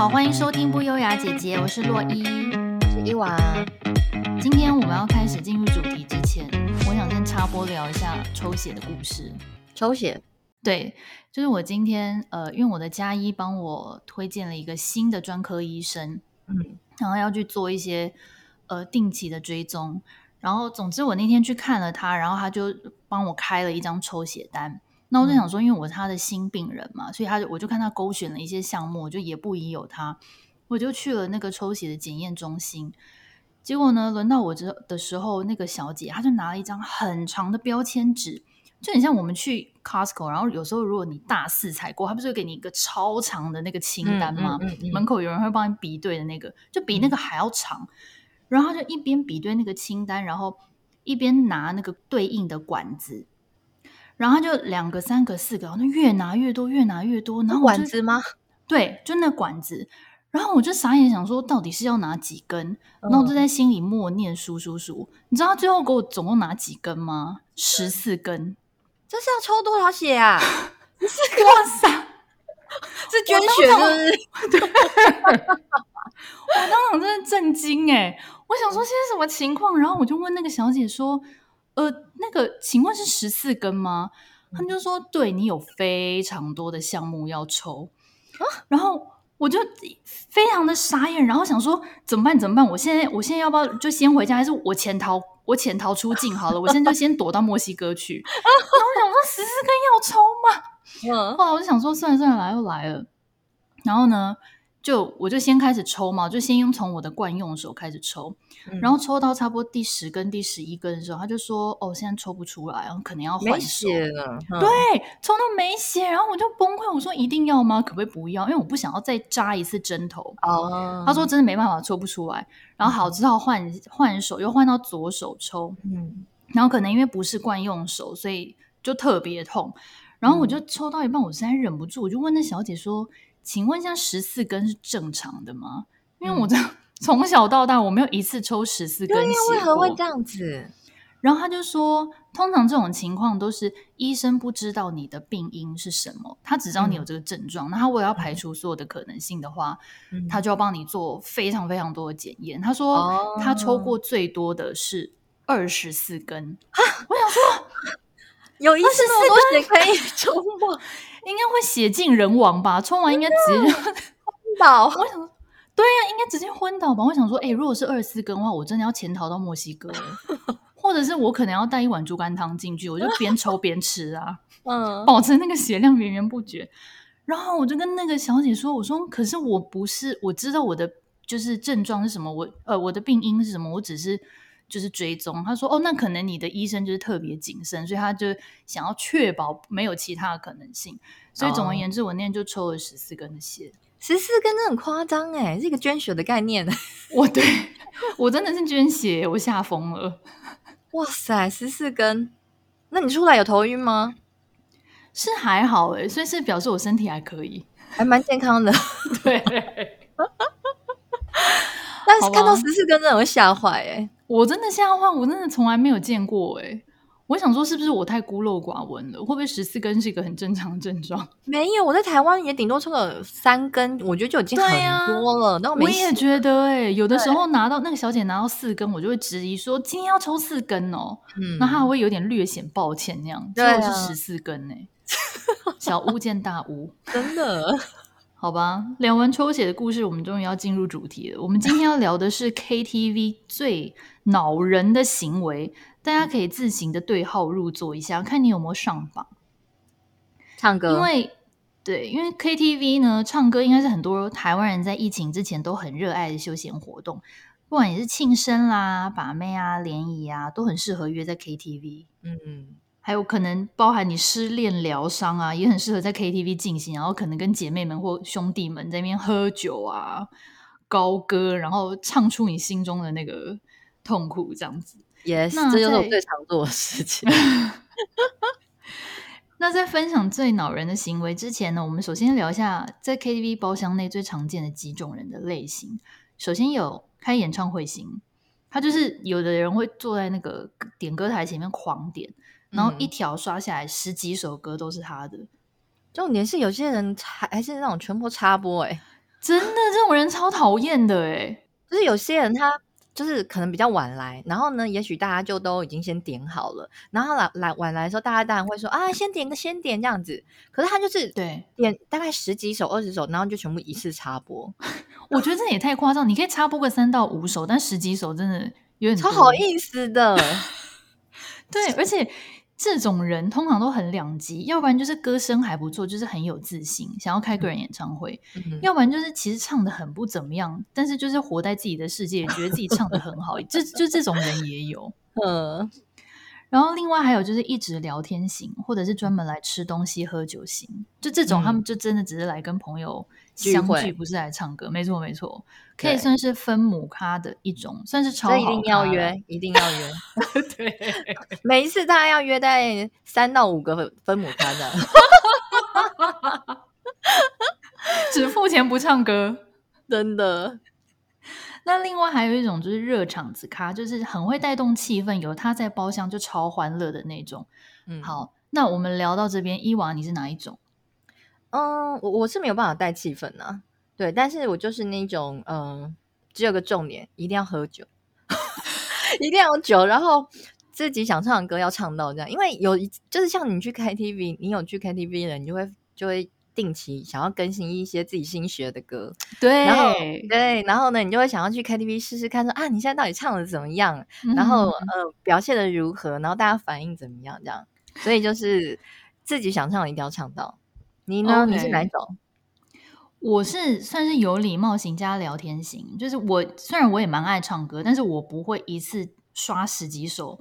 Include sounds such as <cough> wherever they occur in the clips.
好，欢迎收听不优雅姐姐，我是洛伊，我是伊娃。今天我们要开始进入主题之前，我想先插播聊一下抽血的故事。抽血？对，就是我今天呃，因为我的家医帮我推荐了一个新的专科医生，嗯，然后要去做一些呃定期的追踪，然后总之我那天去看了他，然后他就帮我开了一张抽血单。那我就想说，因为我是他的新病人嘛，所以他就我就看他勾选了一些项目，我就也不疑有他，我就去了那个抽血的检验中心。结果呢，轮到我这的时候，那个小姐她就拿了一张很长的标签纸，就很像我们去 Costco，然后有时候如果你大肆采购，他不是会给你一个超长的那个清单吗？嗯嗯嗯嗯、门口有人会帮你比对的那个，就比那个还要长。然后他就一边比对那个清单，然后一边拿那个对应的管子。然后他就两个、三个、四个，然后越拿越多，越拿越多。然后管子吗？<laughs> 对，就那管子。然后我就傻眼，想说到底是要拿几根？然后我就在心里默念数数数。你知道他最后给我总共拿几根吗？十四根。这是要抽多少血啊？十四根！哇塞，<laughs> 是捐血是不是？<laughs> 对。我当场真的震惊哎！我想说现在什么情况？然后我就问那个小姐说。呃，那个，请问是十四根吗？他们就说，对，你有非常多的项目要抽，啊，然后我就非常的傻眼，然后想说怎么办？怎么办？我现在，我现在要不要就先回家，还是我潜逃？我潜逃出境好了，我现在就先躲到墨西哥去。<laughs> 然后我想说十四根要抽吗？嗯，后来我就想说算了算了，来又来了。然后呢？就我就先开始抽嘛，就先用从我的惯用手开始抽，嗯、然后抽到差不多第十根、第十一根的时候，他就说：“哦，现在抽不出来，然后可能要换手。”没血了，对，抽到没血，然后我就崩溃，我说：“一定要吗？可不可以不要？因为我不想要再扎一次针头。”哦，他说：“真的没办法，抽不出来。”然后好，只好换换手，又换到左手抽。嗯，然后可能因为不是惯用手，所以就特别痛。然后我就抽到一半，我实在忍不住，我就问那小姐说。请问一下，十四根是正常的吗？因为我这 <laughs> 从小到大我没有一次抽十四根血。为何会这样子？然后他就说，通常这种情况都是医生不知道你的病因是什么，他只知道你有这个症状。那、嗯、他为了要排除所有的可能性的话，嗯、他就要帮你做非常非常多的检验。他说、哦、他抽过最多的是二十四根。啊，我想说，有一次那么多血可以抽吗？应该会血尽人亡吧？抽完应该直接 <laughs> 昏倒。我想说，对呀、啊，应该直接昏倒吧？我想说，哎、欸，如果是二十四根的话，我真的要潜逃到墨西哥，或者是我可能要带一碗猪肝汤进去，我就边抽边吃啊，<laughs> 嗯，保持那个血量源源不绝。然后我就跟那个小姐说，我说，可是我不是，我知道我的就是症状是什么，我呃，我的病因是什么，我只是。就是追踪，他说哦，那可能你的医生就是特别谨慎，所以他就想要确保没有其他的可能性。所以总而言之，我那天就抽了十四根的血，十四根真的很夸张哎，是一个捐血的概念。<laughs> 我对我真的是捐血，我吓疯了。哇塞，十四根，那你出来有头晕吗？是还好哎，所以是表示我身体还可以，还蛮健康的。<laughs> 对，但是看到十四根真的会吓坏哎。我真的吓坏，我真的从来没有见过哎！我想说，是不是我太孤陋寡闻了？会不会十四根是一个很正常的症状？<laughs> 没有，我在台湾也顶多抽个三根，我觉得就已经很多了。那、啊、我，我也觉得哎，有的时候拿到那个小姐拿到四根，我就会质疑说今天要抽四根哦。嗯，那她还会有点略显抱歉那样。对、啊，是十四根哎，<laughs> 小巫见大巫，真的。好吧，聊完抽血的故事，我们终于要进入主题了。我们今天要聊的是 KTV 最恼人的行为，大家可以自行的对号入座一下，看你有没有上榜。唱歌，因为对，因为 KTV 呢，唱歌应该是很多台湾人在疫情之前都很热爱的休闲活动，不管你是庆生啦、把妹啊、联谊啊，都很适合约在 KTV。嗯。还有可能包含你失恋疗伤啊，也很适合在 KTV 进行，然后可能跟姐妹们或兄弟们在那边喝酒啊、高歌，然后唱出你心中的那个痛苦，这样子。Yes，那这就是我最常做的事情。<laughs> <laughs> 那在分享最恼人的行为之前呢，我们首先聊一下在 KTV 包厢内最常见的几种人的类型。首先有开演唱会型，他就是有的人会坐在那个点歌台前面狂点。然后一条刷下来，十几首歌都是他的。重点是有些人还还是那种全部插播，哎，真的，这种人超讨厌的哎。<laughs> 就是有些人他就是可能比较晚来，然后呢，也许大家就都已经先点好了，然后来来晚来的时候，大家当然会说啊，先点个先点这样子。可是他就是对点大概十几首、二十首，然后就全部一次插播。<laughs> 我觉得这也太夸张，你可以插播个三到五首，但十几首真的有点超好意思的。<laughs> 对，而且。这种人通常都很两极，要不然就是歌声还不错，就是很有自信，想要开个人演唱会；嗯、要不然就是其实唱的很不怎么样，但是就是活在自己的世界，觉得自己唱的很好。<laughs> 这就这种人也有。<laughs> 嗯，然后另外还有就是一直聊天型，或者是专门来吃东西喝酒型，就这种他们就真的只是来跟朋友相聚，不是来唱歌。没错没错，可以算是分母咖的一种，算是超好。一定要约，一定要约。<laughs> 对，每一次大家要约在三到五个分母咖的，<laughs> 只付钱不唱歌，真的。那另外还有一种就是热场子咖，就是很会带动气氛，有他在包厢就超欢乐的那种。嗯，好，那我们聊到这边，伊娃你是哪一种？嗯，我我是没有办法带气氛啊，对，但是我就是那种，嗯，只有个重点，一定要喝酒，<laughs> 一定要有酒，然后自己想唱的歌要唱到这样，因为有就是像你去 KTV，你有去 KTV 了，你就会就会定期想要更新一些自己新学的歌，对，然后。对，然后呢，你就会想要去 KTV 试试看说，说啊，你现在到底唱的怎么样，然后呃，表现的如何，然后大家反应怎么样，这样，所以就是自己想唱的一定要唱到。你呢.你是哪种？我是算是有礼貌型加聊天型，就是我虽然我也蛮爱唱歌，但是我不会一次刷十几首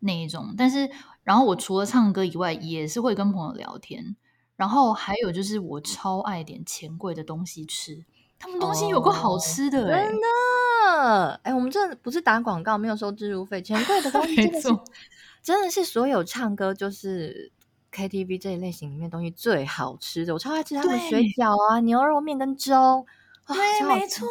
那一种。但是，然后我除了唱歌以外，也是会跟朋友聊天。然后还有就是，我超爱点钱柜的东西吃，他们东西有够好吃的、欸，真的。哎、欸，我们这不是打广告，没有收置入费。钱柜的东西 <laughs> 真的是，真的是所有唱歌就是。KTV 这一类型里面东西最好吃的，我超爱吃他们水饺啊、牛肉面跟粥。对，没错，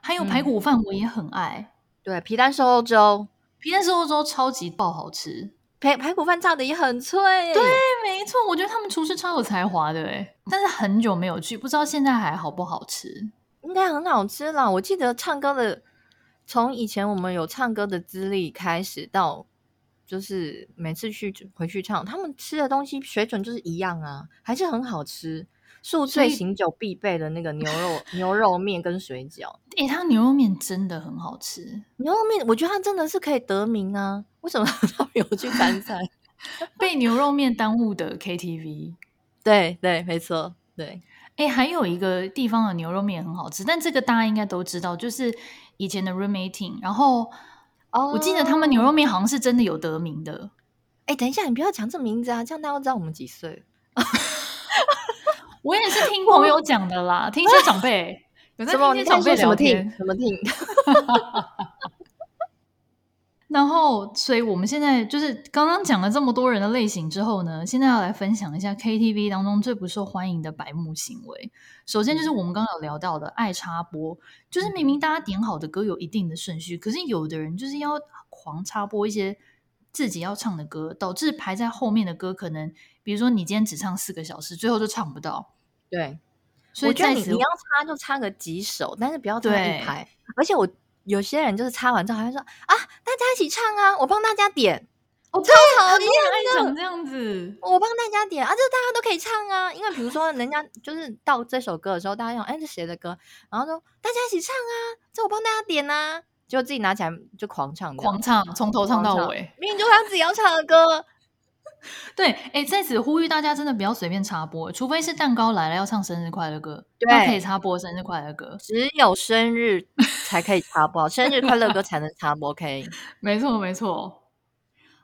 还有排骨饭我也很爱。嗯、对，皮蛋瘦肉粥，皮蛋瘦肉粥超级爆好吃，排排骨饭炸的也很脆。对，没错，我觉得他们厨师超有才华的哎，但是很久没有去，不知道现在还好不好吃。应该很好吃啦，我记得唱歌的，从以前我们有唱歌的资历开始到。就是每次去回去唱，他们吃的东西水准就是一样啊，还是很好吃。宿醉醒酒必备的那个牛肉 <laughs> 牛肉面跟水饺，诶、欸，他牛肉面真的很好吃。牛肉面，我觉得他真的是可以得名啊。为什么 <laughs> 他没有去参赛？<laughs> 被牛肉面耽误的 KTV。对对，没错。对，诶、欸，还有一个地方的牛肉面很好吃，但这个大家应该都知道，就是以前的 Room 18，然后。哦，我记得他们牛肉面好像是真的有得名的。哎，等一下，你不要讲这名字啊，这样大家都知道我们几岁。<laughs> 我也是听朋友讲的啦，听一些长辈，<laughs> 有在听一些长辈聊天，怎么听？<laughs> 然后，所以我们现在就是刚刚讲了这么多人的类型之后呢，现在要来分享一下 KTV 当中最不受欢迎的白目行为。首先就是我们刚刚有聊到的爱插播，就是明明大家点好的歌有一定的顺序，可是有的人就是要狂插播一些自己要唱的歌，导致排在后面的歌可能，比如说你今天只唱四个小时，最后就唱不到。对，所以我觉得你你要插就插个几首，但是不要插一排。而且我。有些人就是擦完之后还会说啊，大家一起唱啊，我帮大家点，我超讨厌的这样子，我帮大家点啊，这大家都可以唱啊，因为比如说人家就是到这首歌的时候，大家想哎，这谁的歌？然后说大家一起唱啊，这我帮大家点呐，结果自己拿起来就狂唱，狂唱，从头唱到尾，明明就他自己要唱的歌。<laughs> 对，哎，在此呼吁大家真的不要随便插播，除非是蛋糕来了要唱生日快乐歌，对，可以插播生日快乐歌，只有生日才可以插播，生日快乐歌才能插播，OK？<laughs> 没错，没错。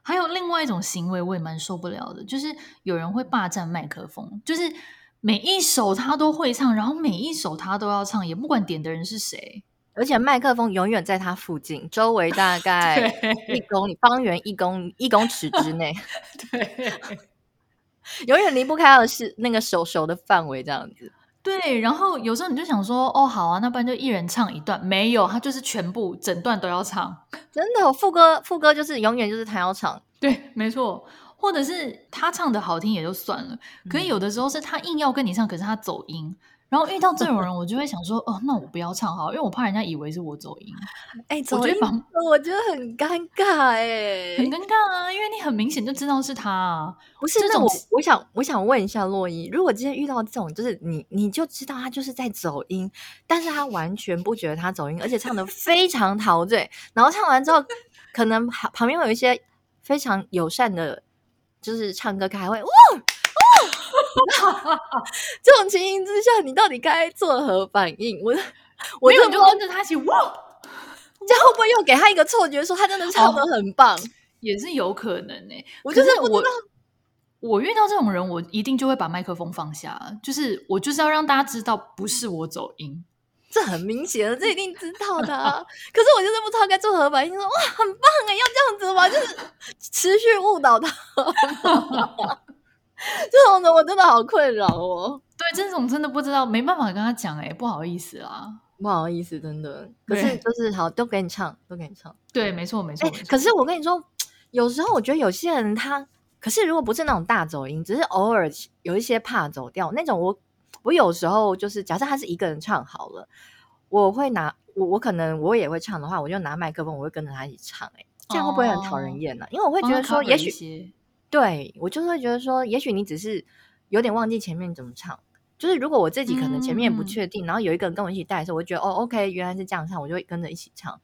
还有另外一种行为，我也蛮受不了的，就是有人会霸占麦克风，就是每一首他都会唱，然后每一首他都要唱，也不管点的人是谁。而且麦克风永远在他附近，周围大概一公里，方圆一公一公尺之内，<laughs> 对，<laughs> 永远离不开他的是那个手手的范围这样子。对，然后有时候你就想说，哦，好啊，那不然就一人唱一段，没有，他就是全部整段都要唱，真的，副歌副歌就是永远就是他要唱，对，没错，或者是他唱的好听也就算了，可以有的时候是他硬要跟你唱，可是他走音。然后遇到这种人，我就会想说，哦，那我不要唱好，因为我怕人家以为是我走音。哎、欸，走音，我觉得很尴尬、欸，哎，很尴尬啊，因为你很明显就知道是他啊。不是，这种我我想我想问一下洛伊，如果今天遇到这种，就是你你就知道他就是在走音，但是他完全不觉得他走音，而且唱的非常陶醉，然后唱完之后，可能旁旁边会有一些非常友善的，就是唱歌开会，哇。<laughs> 这种情形之下，你到底该作何反应？我 <laughs> 我就就跟着他一起哇，这样会不会又给他一个错觉，说他真的唱得很棒？哦、也是有可能呢、欸。我就是我，我遇到这种人，我一定就会把麦克风放下，就是我就是要让大家知道，不是我走音，这很明显的，这一定知道的、啊。<laughs> 可是我就是不知道该做何反应，说哇，很棒哎，要这样子吗？就是持续误导他。<laughs> 这种的我真的好困扰哦。对，这种真的不知道，没办法跟他讲哎，不好意思啦，不好意思，真的。可是就是好，都给你唱，都给你唱。对，没错，没错。欸，可是我跟你说，有时候我觉得有些人他，可是如果不是那种大走音，只是偶尔有一些怕走调那种我，我我有时候就是假设他是一个人唱好了，我会拿我我可能我也会唱的话，我就拿麦克风，我会跟着他一起唱。哎，这样会不会很讨人厌呢？啊？因为我会觉得说，也许。对，我就会觉得说，也许你只是有点忘记前面怎么唱。就是如果我自己可能前面也不确定，嗯、然后有一个人跟我一起带的时候，我就觉得哦，OK，原来是这样唱，我就会跟着一起唱。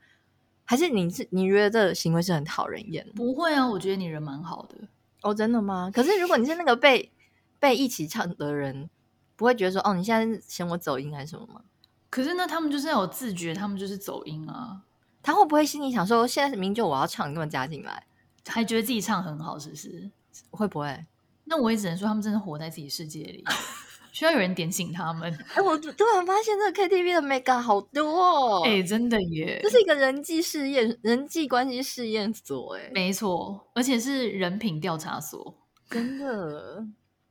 还是你是你觉得这个行为是很讨人厌？不会啊，我觉得你人蛮好的。哦，真的吗？可是如果你是那个被被一起唱的人，不会觉得说哦，你现在嫌我走音还是什么吗？可是那，他们就是要有自觉，他们就是走音啊。他会不会心里想说，现在是明就我要唱，你给我加进来，还觉得自己唱很好，是不是？会不会？那我也只能说，他们真的活在自己世界里，<laughs> 需要有人点醒他们。哎、欸，我突然发现这个 KTV 的 mega 好多哦！哎、欸，真的耶，这是一个人际试验、人际关系试验所。哎，没错，而且是人品调查所，真的。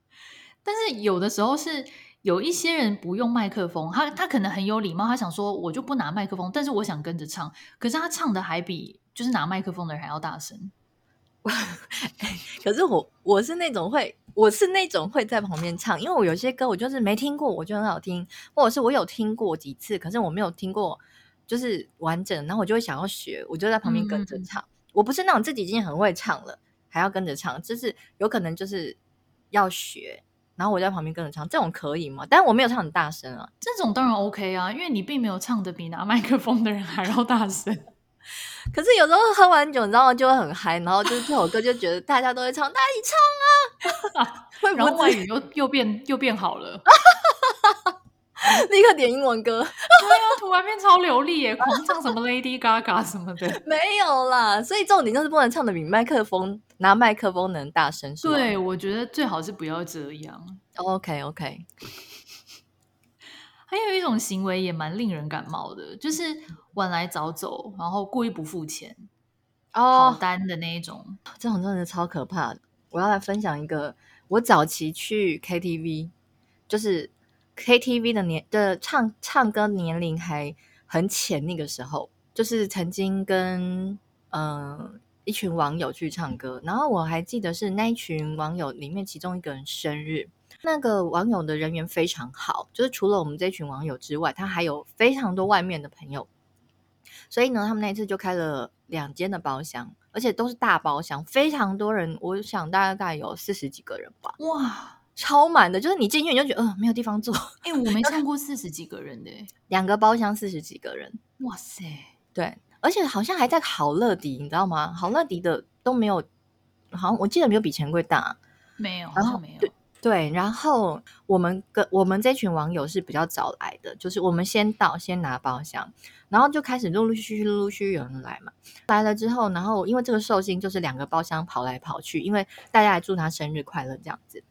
<laughs> 但是有的时候是有一些人不用麦克风，他他可能很有礼貌，他想说我就不拿麦克风，但是我想跟着唱，可是他唱的还比就是拿麦克风的人还要大声。<laughs> 可是我我是那种会，我是那种会在旁边唱，因为我有些歌我就是没听过，我觉得很好听，或者是我有听过几次，可是我没有听过就是完整，然后我就会想要学，我就在旁边跟着唱。嗯、我不是那种自己已经很会唱了还要跟着唱，就是有可能就是要学，然后我在旁边跟着唱，这种可以吗？但是我没有唱很大声啊，这种当然 OK 啊，因为你并没有唱的比拿麦克风的人还要大声。<laughs> 可是有时候喝完酒，你知道吗？就会很嗨，然后就是这首歌就觉得大家都会唱，大家一起唱啊，<laughs> 然后外语又又变又变好了，<laughs> 立刻点英文歌，对啊，突然变超流利耶，狂唱什么 Lady Gaga 什么的，没有啦。所以重点就是不能唱的比麦克风拿麦克风能大声，对，我觉得最好是不要这样。OK OK。还有一种行为也蛮令人感冒的，就是晚来早走，然后故意不付钱、哦、跑单的那一种，这种真的超可怕的。我要来分享一个，我早期去 KTV，就是 KTV 的年的唱唱歌年龄还很浅，那个时候就是曾经跟嗯、呃、一群网友去唱歌，然后我还记得是那一群网友里面其中一个人生日。那个网友的人缘非常好，就是除了我们这群网友之外，他还有非常多外面的朋友。所以呢，他们那一次就开了两间的包厢，而且都是大包厢，非常多人。我想大概有四十几个人吧，哇，超满的，就是你进去你就觉得，呃，没有地方坐。哎、欸，我没看过四十几个人的，两个包厢四十几个人，哇塞，对，而且好像还在好乐迪，你知道吗？好乐迪的都没有，好像我记得没有比钱柜大，没有，然后没有。对，然后我们跟我们这群网友是比较早来的，就是我们先到，先拿包厢，然后就开始陆陆续续、陆陆续续有人来嘛。来了之后，然后因为这个寿星就是两个包厢跑来跑去，因为大家来祝他生日快乐这样子。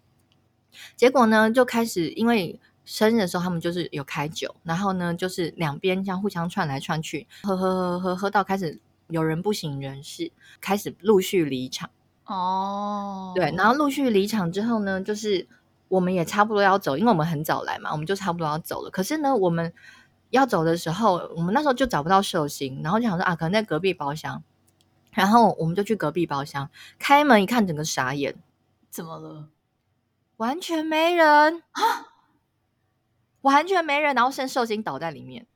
结果呢，就开始因为生日的时候他们就是有开酒，然后呢就是两边这样互相串来串去，喝喝喝喝喝到开始有人不省人事，开始陆续离场。哦，对，然后陆续离场之后呢，就是我们也差不多要走，因为我们很早来嘛，我们就差不多要走了。可是呢，我们要走的时候，我们那时候就找不到寿星，然后就想说啊，可能在隔壁包厢，然后我们就去隔壁包厢，开门一看，整个傻眼，怎么了？完全没人啊！完全没人，然后剩寿星倒在里面。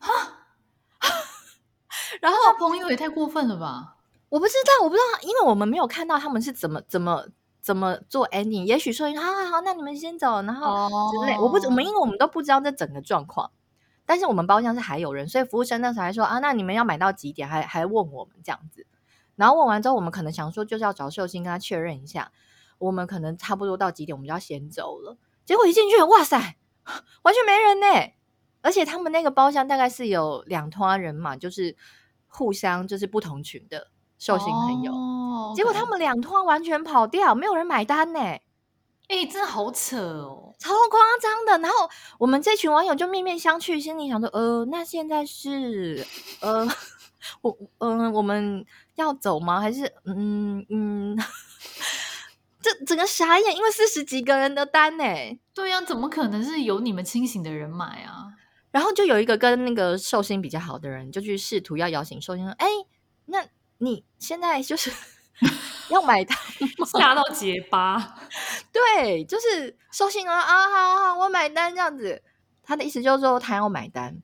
<laughs> 然后他朋友也太过分了吧？我不知道，我不知道，因为我们没有看到他们是怎么怎么怎么做 ending。也许说，好好好，那你们先走，然后之类。Oh. 我不，我们因为我们都不知道这整个状况，但是我们包厢是还有人，所以服务生那时候还说啊，那你们要买到几点？还还问我们这样子。然后问完之后，我们可能想说就是要找寿星跟他确认一下，我们可能差不多到几点，我们就要先走了。结果一进去，哇塞，<laughs> 完全没人呢！而且他们那个包厢大概是有两团人嘛，就是。互相就是不同群的寿星朋友，oh, 结果他们两团完全跑掉，没有人买单呢。哎、欸，真的好扯哦，超夸张的。然后我们这群网友就面面相觑，心里想说：呃，那现在是呃，<laughs> 我嗯、呃，我们要走吗？还是嗯嗯，这整个傻眼，因为四十几个人的单呢。对呀、啊，怎么可能是有你们清醒的人买啊？然后就有一个跟那个寿星比较好的人，就去试图要邀请寿星说：“哎，那你现在就是 <laughs> 要买单吗？吓到结巴。<laughs> ”对，就是寿星啊啊，好好，我买单这样子。他的意思就是说他要买单，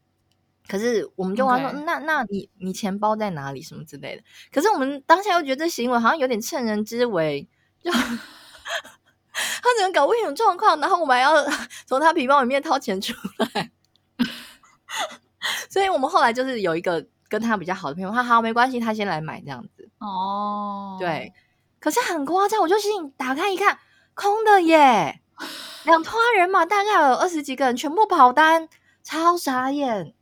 可是我们就问说：“ Okay. 那那你你钱包在哪里？什么之类的？”可是我们当下又觉得这行为好像有点趁人之危，就 <laughs> 他怎么搞不清楚状况，然后我们还要 <laughs> 从他皮包里面掏钱出来。<laughs> 所以我们后来就是有一个跟他比较好的朋友，他好没关系，他先来买这样子哦。对，可是很夸张，我就信打开一看，空的耶，两团人嘛，大概有二十几个人，全部跑单，超傻眼。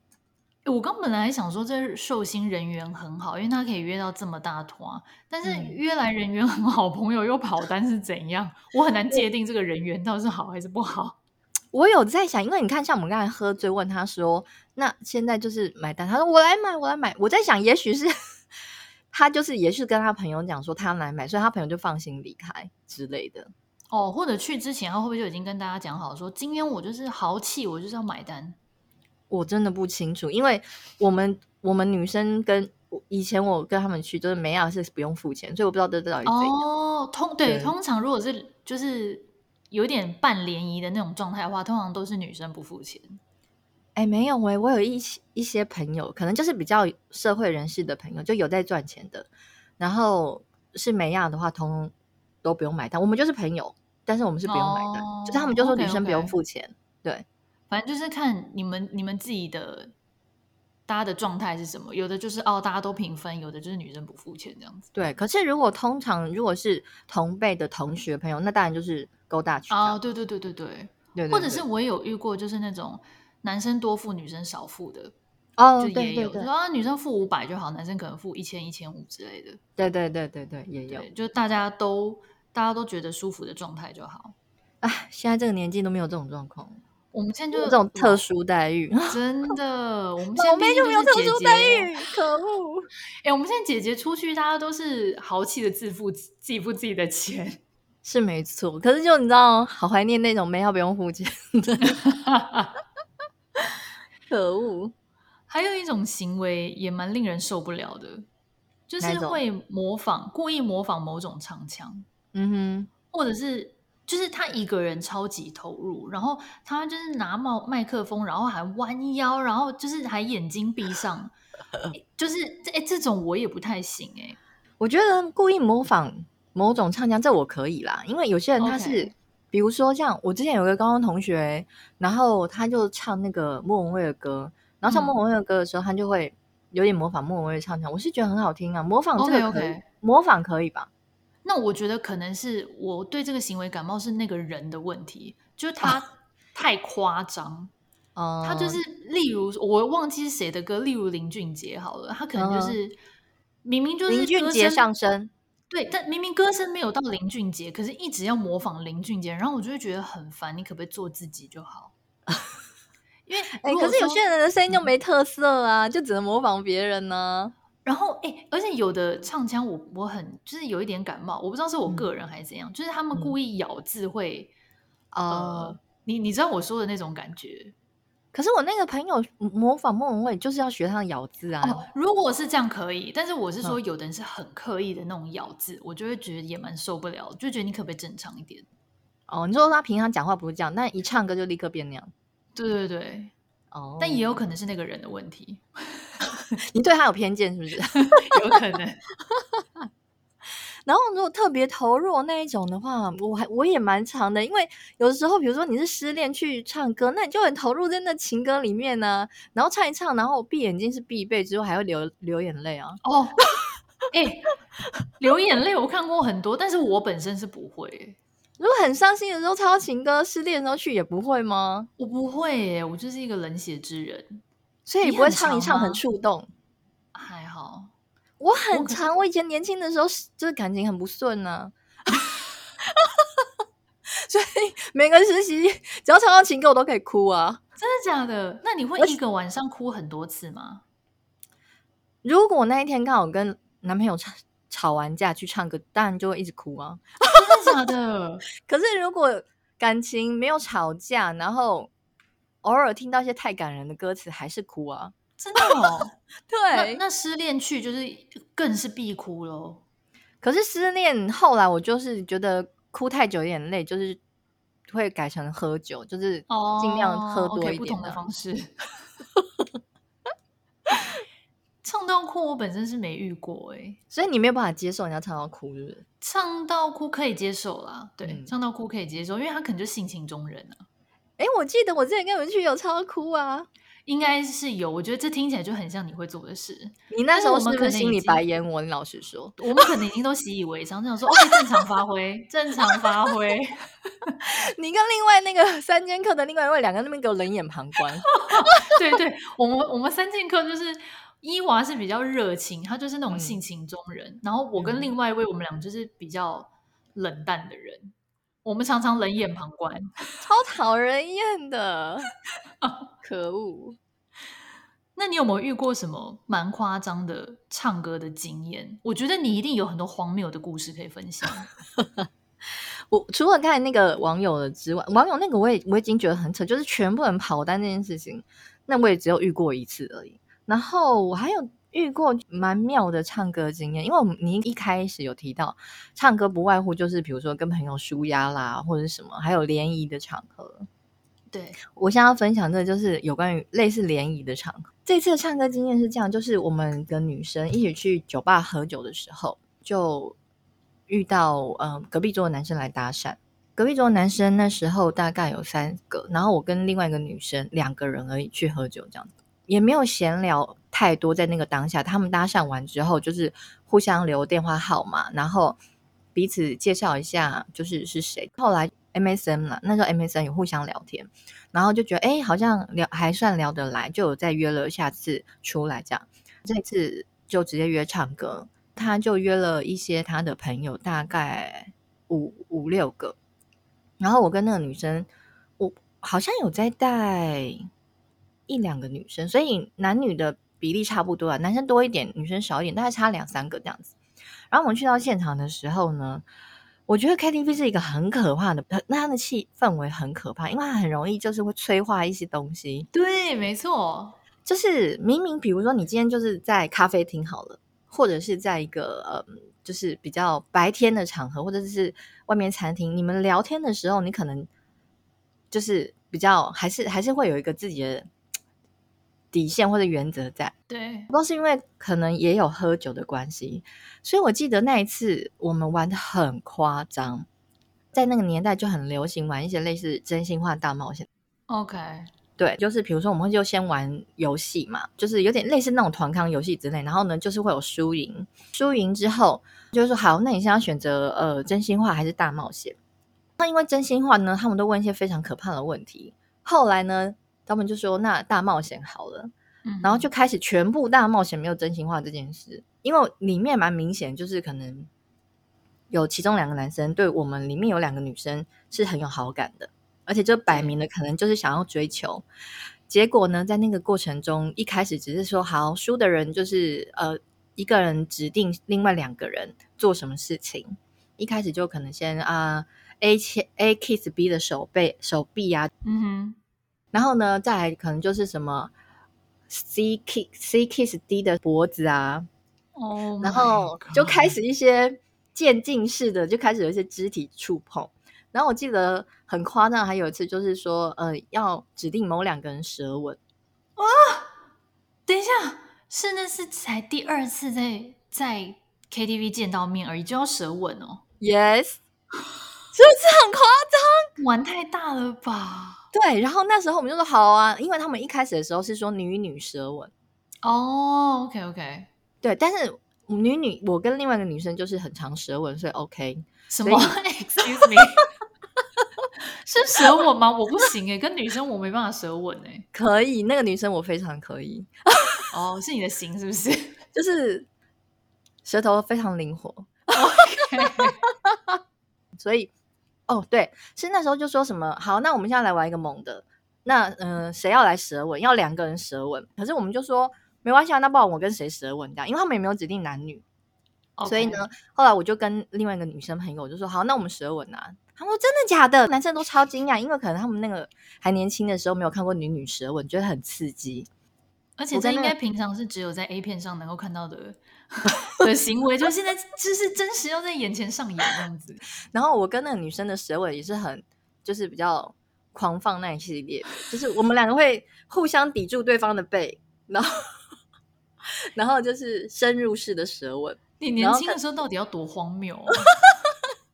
我刚本来想说这寿星人缘很好，因为他可以约到这么大团，但是约来人缘很好朋友又跑单是怎样？我很难界定这个人缘到底是好还是不好。<laughs> 我有在想，因为你看，像我们刚才喝醉，问他说：“那现在就是买单。”他说：“我来买，我来买。”我在想，也许是他就是也是跟他朋友讲说他要来买，所以他朋友就放心离开之类的。哦，或者去之前，他会不会就已经跟大家讲好说，今天我就是豪气，我就是要买单？我真的不清楚，因为我们我们女生跟以前我跟他们去，就是没有是不用付钱，所以我不知道这到底怎样。哦，通对，对，通常如果是就是。有点半联谊的那种状态的话，通常都是女生不付钱。哎，没有喂，我有一一些朋友，可能就是比较社会人士的朋友，就有在赚钱的。然后是美亚的话，通通都不用买单。我们就是朋友，但是我们是不用买单，哦、就是他们就说女生不用付钱。Okay, okay. 对，反正就是看你们你们自己的。大家的状态是什么？有的就是哦，大家都平分；有的就是女生不付钱这样子。对，可是如果通常如果是同辈的同学朋友，那当然就是勾搭去哦，对对对对对，对对对对，或者是我也有遇过，就是那种男生多付，女生少付的哦，就也有，对对对说啊，女生付五百就好，男生可能付一千、一千五之类的。对对对对对，也有，就大家都大家都觉得舒服的状态就好。哎，现在这个年纪都没有这种状况。我们现在就这种特殊待遇，<laughs> 真的。我们 <laughs> 现在没有没有特殊待遇，可恶！<laughs> 哎、欸，我们现在姐姐出去，大家都是豪气的自付自己付自己的钱，是没错。可是就你知道，好怀念那种没要不用付钱的。可恶！还有一种行为也蛮令人受不了的，就是会模仿，故意模仿某种唱腔。嗯哼，或者是。就是他一个人超级投入，然后他就是拿麦麦克风，然后还弯腰，然后就是还眼睛闭上，<laughs> 就是哎，这种我也不太行哎。我觉得故意模仿某种唱腔，这我可以啦，因为有些人他是.比如说像我之前有个高中同学，然后他就唱那个莫文蔚的歌，然后唱莫文蔚的歌的时候，嗯、他就会有点模仿莫文蔚的唱腔，我是觉得很好听啊，模仿这个可以，Okay, okay. 模仿可以吧？那我觉得可能是我对这个行为感冒是那个人的问题，就是他太夸张，哦、他就是例如我忘记是谁的歌，例如林俊杰好了，他可能就是、嗯、明明就是林俊杰上身，对，但明明歌声没有到林俊杰，可是一直要模仿林俊杰，然后我就会觉得很烦，你可不可以做自己就好？<laughs> 因为哎、欸，可是有些人的声音就没特色啊，嗯、就只能模仿别人呢、啊。然后，哎，而且有的唱腔我我很就是有一点感冒，我不知道是我个人还是怎样，嗯、就是他们故意咬字会，嗯、呃，你你知道我说的那种感觉。可是我那个朋友模仿莫文蔚，就是要学他的咬字啊、哦。如果是这样可以，但是我是说，有的人是很刻意的那种咬字，嗯、我就会觉得也蛮受不了，就觉得你可不可以正常一点？哦，你说他平常讲话不是这样，但一唱歌就立刻变那样。对对对，哦，但也有可能是那个人的问题。你对他有偏见是不是？<laughs> 有可能。<laughs> 然后如果特别投入那一种的话，我还我也蛮长的，因为有的时候，比如说你是失恋去唱歌，那你就很投入在那情歌里面呢、啊，然后唱一唱，然后闭眼睛是必备，之后还会流流眼泪啊。哦，哎、欸，流眼泪我看过很多，但是我本身是不会。如果很伤心的时候唱情歌，失恋的时候去也不会吗？我不会耶，我就是一个冷血之人，所以你不会唱一唱很触动。还好。我很长，我，我以前年轻的时候就是感情很不顺呢、啊，<laughs> 所以每个实习只要唱到情歌，我都可以哭啊！真的假的？那你会一个晚上哭很多次吗？如果那一天刚好跟男朋友吵吵完架去唱歌，当然就会一直哭啊！真的假的？<laughs> 可是如果感情没有吵架，然后偶尔听到一些太感人的歌词，还是哭啊！真的哦，<laughs> 对，那，那失恋去就是更是必哭喽。可是失恋后来我就是觉得哭太久有点累，就是会改成喝酒，就是尽量喝多一点。哦 okay, 不同的方式。<laughs> 唱到哭，我本身是没遇过哎，所以你没有办法接受人家唱到哭，是不是？唱到哭可以接受啦，对，嗯、唱到哭可以接受，因为他可能就性情中人啊。哎，我记得我之前跟你们去有超哭啊。应该是有，我觉得这听起来就很像你会做的事。你那时候是不是心里白眼我？你老实说，我们可能已经都习以为常，这样说 OK，正常发挥，正常发挥。你跟另外那个 <laughs> 三剑客的另外一位两个那边给我冷眼旁观。<laughs> 对对，我们我们三剑客就是伊娃是比较热情，他就是那种性情中人，嗯、然后我跟另外一位我们俩就是比较冷淡的人。我们常常冷眼旁观，<laughs> 超讨人厌的，<laughs> 可恶！那你有没有遇过什么蛮夸张的唱歌的经验？我觉得你一定有很多荒谬的故事可以分享。<laughs> 我除了刚才那个网友的之外，网友那个我也我已经觉得很扯，就是全部人跑单这件事情，那我也只有遇过一次而已。然后我还有。遇过蛮妙的唱歌经验，因为我们你一开始有提到唱歌不外乎就是比如说跟朋友舒压啦，或者是什么，还有联谊的场合。对，我现在要分享的就是有关于类似联谊的场合。这次的唱歌经验是这样，就是我们跟女生一起去酒吧喝酒的时候，就遇到嗯、呃、隔壁桌的男生来搭讪。隔壁桌的男生那时候大概有三个，然后我跟另外一个女生两个人而已去喝酒，这样子也没有闲聊。太多在那个当下，他们搭讪完之后，就是互相留电话号码，然后彼此介绍一下，就是是谁。后来 MSN 嘛，那时候 MSN 有互相聊天，然后就觉得哎，好像聊还算聊得来，就有再约了下次出来这样。这次就直接约唱歌，他就约了一些他的朋友，大概五五六个。然后我跟那个女生，我好像有在带一两个女生，所以男女的。比例差不多啊，男生多一点，女生少一点，大概差两三个这样子。然后我们去到现场的时候呢，我觉得 KTV 是一个很可怕的，那它的气氛围很可怕，因为它很容易就是会催化一些东西。对，没错，就是明明比如说你今天就是在咖啡厅好了，或者是在一个嗯，就是比较白天的场合，或者是外面餐厅，你们聊天的时候，你可能就是比较还是还是会有一个自己的。底线或者原则在，对，不是因为可能也有喝酒的关系，所以我记得那一次我们玩的很夸张，在那个年代就很流行玩一些类似真心话大冒险。OK，对，就是比如说我们就先玩游戏嘛，就是有点类似那种团康游戏之类，然后呢就是会有输赢，输赢之后就是说好，那你现在要选择呃真心话还是大冒险？那因为真心话呢，他们都问一些非常可怕的问题，后来呢。他们就说：“那大冒险好了。嗯”然后就开始全部大冒险没有真心话这件事，因为里面蛮明显，就是可能有其中两个男生对我们里面有两个女生是很有好感的，而且就摆明了可能就是想要追求。结果呢，在那个过程中，一开始只是说好输的人就是呃一个人指定另外两个人做什么事情，一开始就可能先啊、呃、A A kiss B 的手背手臂啊，嗯哼。然后呢，再来可能就是什么 C kiss C kiss D 的脖子啊，oh、然后就开始一些渐进式的，就开始有一些肢体触碰。然后我记得很夸张，还有一次就是说，呃，要指定某两个人舌吻。哇，等一下，是那是才第二次在在 KTV 见到面而已，就要舌吻哦？Yes，是不是很夸张？<laughs> 玩太大了吧？对，然后那时候我们就说好啊，因为他们一开始的时候是说女女舌吻。哦、oh，OK OK，对，但是女女我跟另外一个女生就是很常舌吻，所以 OK。什么？Excuse me，<laughs> 是舌吻吗？我不行哎，跟女生我没办法舌吻哎。可以，那个女生我非常可以。哦，是你的型是不是？<laughs> 就是舌头非常灵活。OK，所以哦对，是那时候就说什么好，那我们现在来玩一个猛的。那嗯、呃，谁要来舌吻？要两个人舌吻。可是我们就说。没关系啊，那不然我跟谁舌吻这样？因为他们也没有指定男女.所以呢，后来我就跟另外一个女生朋友就说：“好，那我们舌吻啊。”他们说：“真的假的？”男生都超惊讶，因为可能他们那个还年轻的时候没有看过女女舌吻，觉得很刺激。而且这应该平常是只有在 A 片上能够看到的 <laughs> 的行为，就现在就是真实要在眼前上演这样子。然后我跟那个女生的舌吻也是很，就是比较狂放那一系列，就是我们两个会互相抵住对方的背，然后。然后就是深入式的舌吻。你年轻的时候到底要多荒谬啊？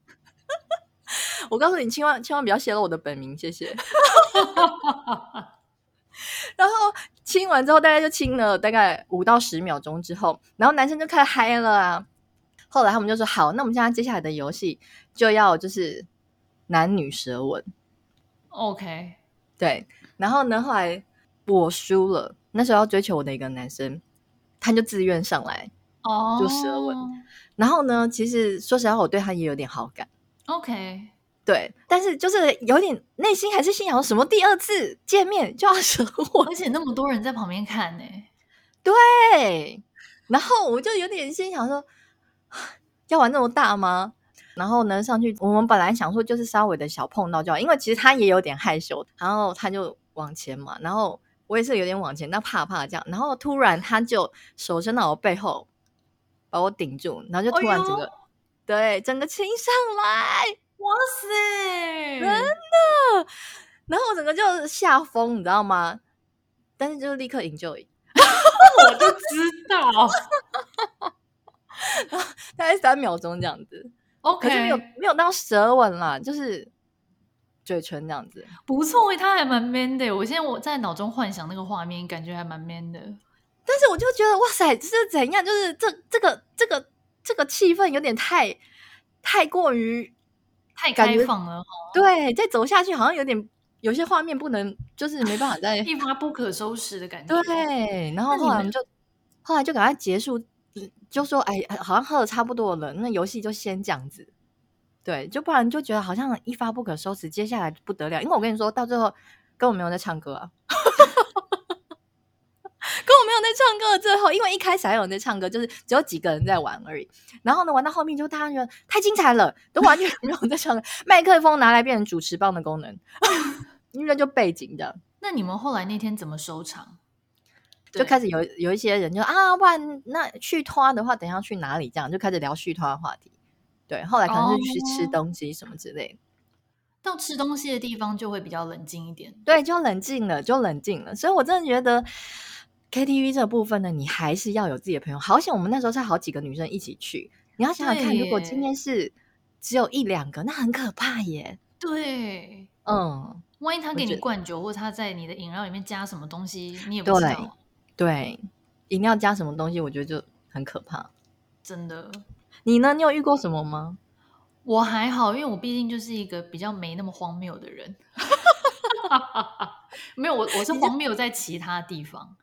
<laughs> 我告诉你，千万千万不要泄露我的本名，谢谢。<laughs> 亲完之后，大概就亲了大概五到十秒钟之后，然后男生就开始嗨了啊。后来他们就说：“好，那我们现在接下来的游戏就要就是男女舌吻。” OK，对。然后呢，后来我输了。那时候要追求我的一个男生。他就自愿上来，哦，就舌吻。然后呢，其实说实话，我对他也有点好感。OK，对，但是就是有点内心还是心想：什么第二次见面就要 <laughs> 舌吻，而且那么多人在旁边看呢？对。然后我就有点心想说：<sighs> 要玩那么大吗？然后呢，上去我们本来想说就是稍微的小碰到就好，因为其实他也有点害羞。然后他就往前嘛，然后。我也是有点往前，那怕怕这样，然后突然他就手伸到我背后，把我顶住，然后就突然整个，哎、<laughs> 对，整个亲上来，哇塞，真的，然后我整个就吓疯，你知道吗？但是就立刻 enjoy，我就知道，大概三秒钟这样子，OK，可是没有没有到舌吻啦，就是。嘴唇这样子不错，他还蛮 man 的。我现在我在脑中幻想那个画面，感觉还蛮 man 的。但是我就觉得哇塞，这是怎样？就是这这个这个这个气氛有点太太过于太开放了。对，再走下去好像有点有些画面不能，就是没办法再 <laughs> 一发不可收拾的感觉。对，然后后来我们就后来就赶快结束，就说哎，好像喝的差不多了，那游戏就先这样子。对，就不然就觉得好像一发不可收拾，接下来不得了。因为我跟你说到最后，根本没有在唱歌啊，<laughs> 根本没有在唱歌的。最后，因为一开始还有人在唱歌，就是只有几个人在玩而已。然后呢，玩到后面就大家觉得太精彩了，都完全没有人在唱歌。麦克风拿来变成主持棒的功能，<laughs> 音乐就背景的。那你们后来那天怎么收场？就开始有有一些人就啊，不然那去拖的话，等一下去哪里？这样就开始聊续拖的话题。对，后来可能是去吃东西什么之类的。哦，到吃东西的地方就会比较冷静一点。对，就冷静了，就冷静了。所以我真的觉得 KTV 这部分呢，你还是要有自己的朋友。好险，我们那时候是好几个女生一起去。你要想想看，如果今天是只有一两个，那很可怕耶。对，嗯，万一他给你灌酒，或者他在你的饮料里面加什么东西，你也不知道。对，饮料加什么东西，我觉得就很可怕。真的。你呢？你有遇过什么吗？我还好，因为我毕竟就是一个比较没那么荒谬的人。<laughs> 没有，我我 <laughs> 是荒谬在其他地方。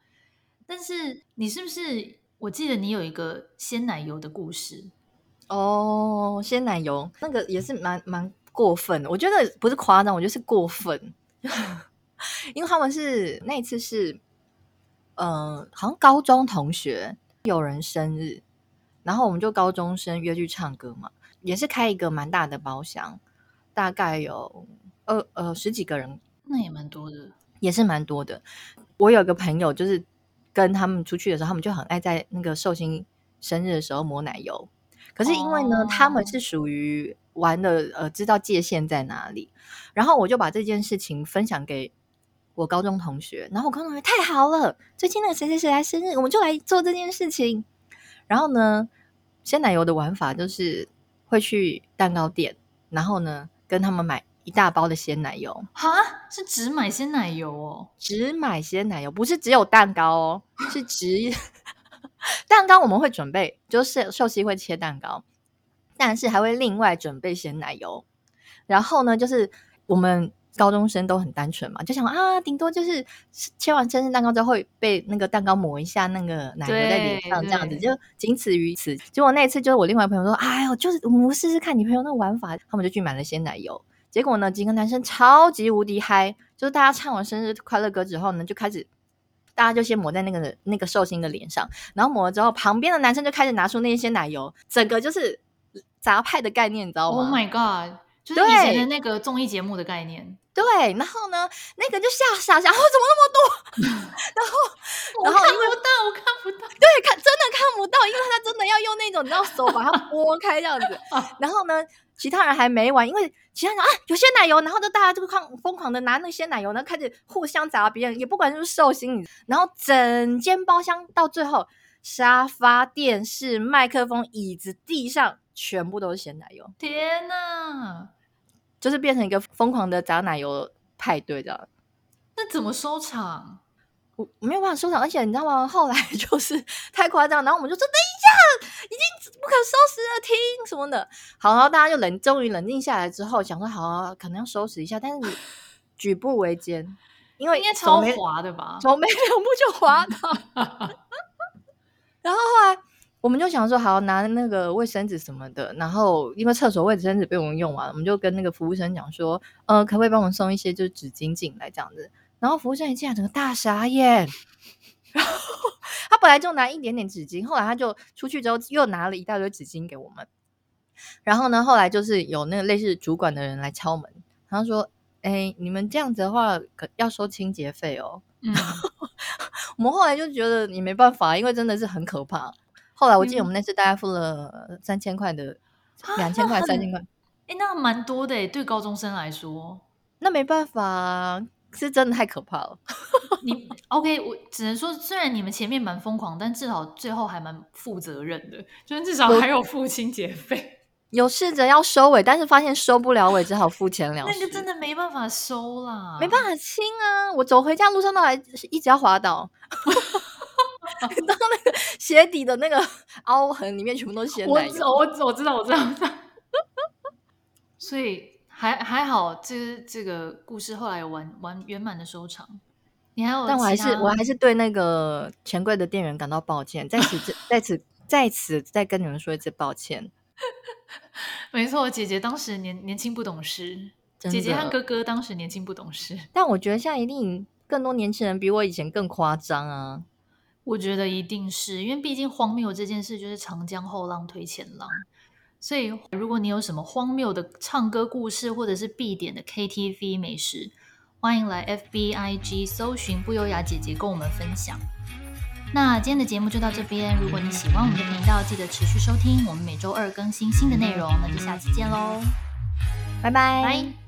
但是你是不是？我记得你有一个鲜奶油的故事哦，鲜奶油那个也是蛮蛮过分的。我觉得不是夸张，我觉得是过分。<laughs> 因为他们是那一次是，呃，好像高中同学有人生日。然后我们就高中生约去唱歌嘛，也是开一个蛮大的包厢，大概有二呃十几个人，那也蛮多的，也是蛮多的。我有个朋友，就是跟他们出去的时候，他们就很爱在那个寿星生日的时候抹奶油。可是因为呢，哦、他们是属于玩的呃，知道界限在哪里。然后我就把这件事情分享给我高中同学，然后我高中同学太好了，最近那个谁谁谁来生日，我们就来做这件事情。然后呢，鲜奶油的玩法就是会去蛋糕店，然后呢跟他们买一大包的鲜奶油。哈，是只买鲜奶油哦？只买鲜奶油，不是只有蛋糕哦，是只 <laughs> 蛋糕我们会准备，就是寿熙会切蛋糕，但是还会另外准备鲜奶油。然后呢，就是我们。高中生都很单纯嘛，就想啊，顶多就是切完生日蛋糕之后会被那个蛋糕抹一下那个奶油在脸上，这样子就仅此于此。结果那一次就是我另外朋友说，哎呦，就是我们试试看你朋友那个玩法，他们就去买了鲜奶油。结果呢，几个男生超级无敌嗨，就是大家唱完生日快乐歌之后呢，就开始大家就先抹在那个那个寿星的脸上，然后抹了之后，旁边的男生就开始拿出那些奶油，整个就是杂派的概念，你知道吗？Oh my god！就是以前的那个综艺节目的概念。对，然后呢，那个就吓傻傻，哦，怎么那么多？<laughs> 然后，然后看不到，我看不到，对，看真的看不到，因为他真的要用那种，你知道，手把它拨开这样子。<laughs> 然后呢，其他人还没完，因为其他人啊有鲜奶油，然后就大家就疯疯狂的拿那些奶油，然后开始互相砸别人，也不管是不是寿星，然后整间包厢到最后，沙发、电视、麦克风、椅子、地上全部都是鲜奶油。天哪！就是变成一个疯狂的砸奶油派对的，那怎么收场？我没有办法收场，而且你知道吗？后来 <laughs> 就是太夸张，然后我们就说等一下，已经不可收拾了，停什么的。好，然后大家就冷，终于冷静下来之后，想说好啊，可能要收拾一下，但是你 <laughs> 举步维艰，因为应该超滑的吧？从没两步就滑倒，<laughs> 然后后来。我们就想说，好拿那个卫生纸什么的，然后因为厕所卫生纸被我们用完了，我们就跟那个服务生讲说，呃，可不可以帮我们送一些就是纸巾进来这样子？然后服务生一进来，整个大傻眼。<laughs> 然后他本来就拿一点点纸巾，后来他就出去之后又拿了一大堆纸巾给我们。然后呢，后来就是有那个类似主管的人来敲门，他说：“哎，你们这样子的话，可要收清洁费哦。”嗯，<laughs> 我们后来就觉得你没办法，因为真的是很可怕。后来我记得我们那次大概付了三千块的，两千块、三千块，哎，那蛮多的诶，对高中生来说，那没办法，是真的太可怕了。你 <laughs> OK，我只能说，虽然你们前面蛮疯狂，但至少最后还蛮负责任的，就是至少还有付清洁费，<laughs> 有试着要收尾，但是发现收不了尾，只好付钱了。那个真的没办法收啦，没办法清啊！我走回家路上都还一直要滑倒。<laughs> 到那个鞋底的那个 <laughs> 凹痕里面，全部都是鲜奶油。我我我知道，我知道。所以还还好，这这个故事后来有完完圆满的收场。你还有，但我还是我还是对那个钱柜的店员感到抱歉，在此在此在此再跟你们说一次抱歉。<laughs> 没错，姐姐当时年年轻不懂事，姐姐和哥哥当时年轻不懂事。但我觉得现在一定更多年轻人比我以前更夸张啊。我觉得一定是因为，毕竟荒谬这件事就是长江后浪推前浪，所以如果你有什么荒谬的唱歌故事，或者是必点的 KTV 美食，欢迎来 FBIG 搜寻不优雅姐姐跟我们分享。那今天的节目就到这边，如果你喜欢我们的频道，记得持续收听，我们每周二更新新的内容，那就下期见喽，拜拜。